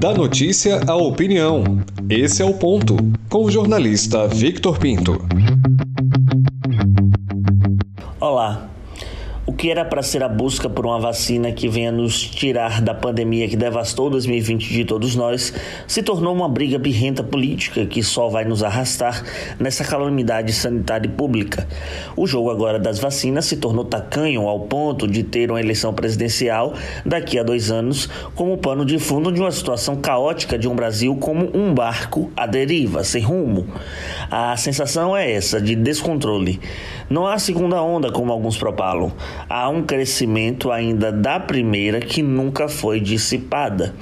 Da notícia à opinião. Esse é o ponto. Com o jornalista Victor Pinto. Olá. Que era para ser a busca por uma vacina que venha nos tirar da pandemia que devastou 2020 de todos nós, se tornou uma briga birrenta política que só vai nos arrastar nessa calamidade sanitária e pública. O jogo agora das vacinas se tornou tacanho ao ponto de ter uma eleição presidencial daqui a dois anos como pano de fundo de uma situação caótica de um Brasil como um barco à deriva, sem rumo. A sensação é essa, de descontrole. Não há segunda onda, como alguns propalam há um crescimento ainda da primeira que nunca foi dissipada.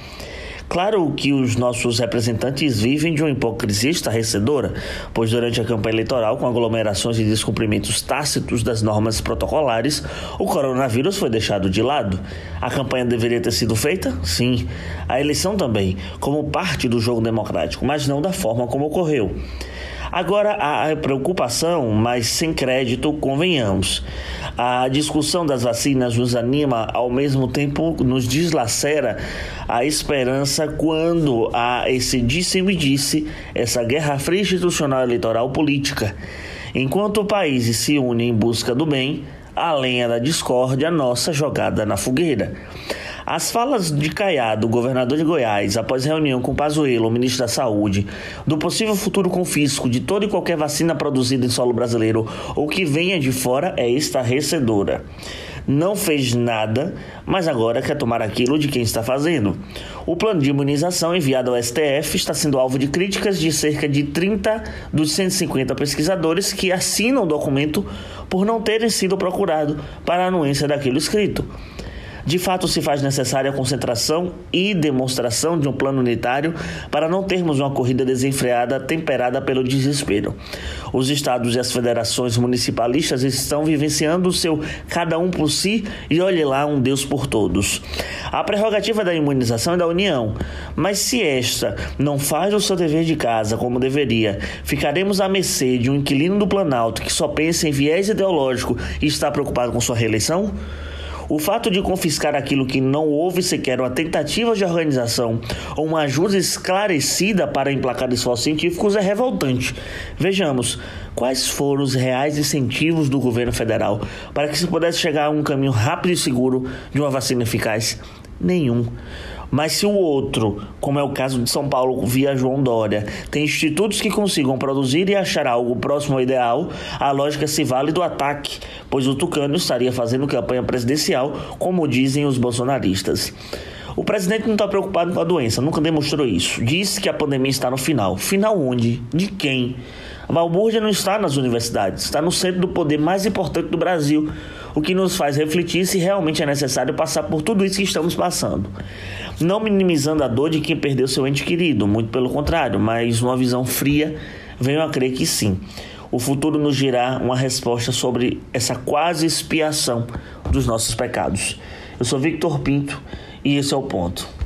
Claro que os nossos representantes vivem de uma hipocrisia estarrecedora, pois durante a campanha eleitoral, com aglomerações e descumprimentos tácitos das normas protocolares, o coronavírus foi deixado de lado. A campanha deveria ter sido feita? Sim. A eleição também, como parte do jogo democrático, mas não da forma como ocorreu. Agora, a preocupação, mas sem crédito, convenhamos. A discussão das vacinas nos anima, ao mesmo tempo nos deslacera a esperança quando há esse disse-me disse, essa guerra fria institucional eleitoral política. Enquanto países se unem em busca do bem, a lenha da discórdia nossa jogada na fogueira. As falas de Caiado, governador de Goiás, após reunião com Pazuello, ministro da Saúde, do possível futuro confisco de toda e qualquer vacina produzida em solo brasileiro ou que venha de fora é estarrecedora não fez nada, mas agora quer tomar aquilo de quem está fazendo. O plano de imunização enviado ao STF está sendo alvo de críticas de cerca de 30 dos 150 pesquisadores que assinam o documento por não terem sido procurados para a anuência daquilo escrito. De fato, se faz necessária a concentração e demonstração de um plano unitário para não termos uma corrida desenfreada temperada pelo desespero. Os estados e as federações municipalistas estão vivenciando o seu cada um por si e olhe lá um Deus por todos. A prerrogativa da imunização é da União, mas se esta não faz o seu dever de casa como deveria, ficaremos à mercê de um inquilino do Planalto que só pensa em viés ideológico e está preocupado com sua reeleição? O fato de confiscar aquilo que não houve sequer uma tentativa de organização ou uma ajuda esclarecida para emplacar esforços científicos é revoltante. Vejamos, quais foram os reais incentivos do governo federal para que se pudesse chegar a um caminho rápido e seguro de uma vacina eficaz? Nenhum. Mas se o outro, como é o caso de São Paulo via João Dória, tem institutos que consigam produzir e achar algo próximo ao ideal, a lógica se vale do ataque, pois o Tucano estaria fazendo campanha presidencial, como dizem os bolsonaristas. O presidente não está preocupado com a doença, nunca demonstrou isso. Disse que a pandemia está no final. Final onde? De quem? A balbúrdia não está nas universidades, está no centro do poder mais importante do Brasil, o que nos faz refletir se realmente é necessário passar por tudo isso que estamos passando. Não minimizando a dor de quem perdeu seu ente querido, muito pelo contrário, mas uma visão fria, venho a crer que sim. O futuro nos dirá uma resposta sobre essa quase expiação dos nossos pecados. Eu sou Victor Pinto e esse é o ponto.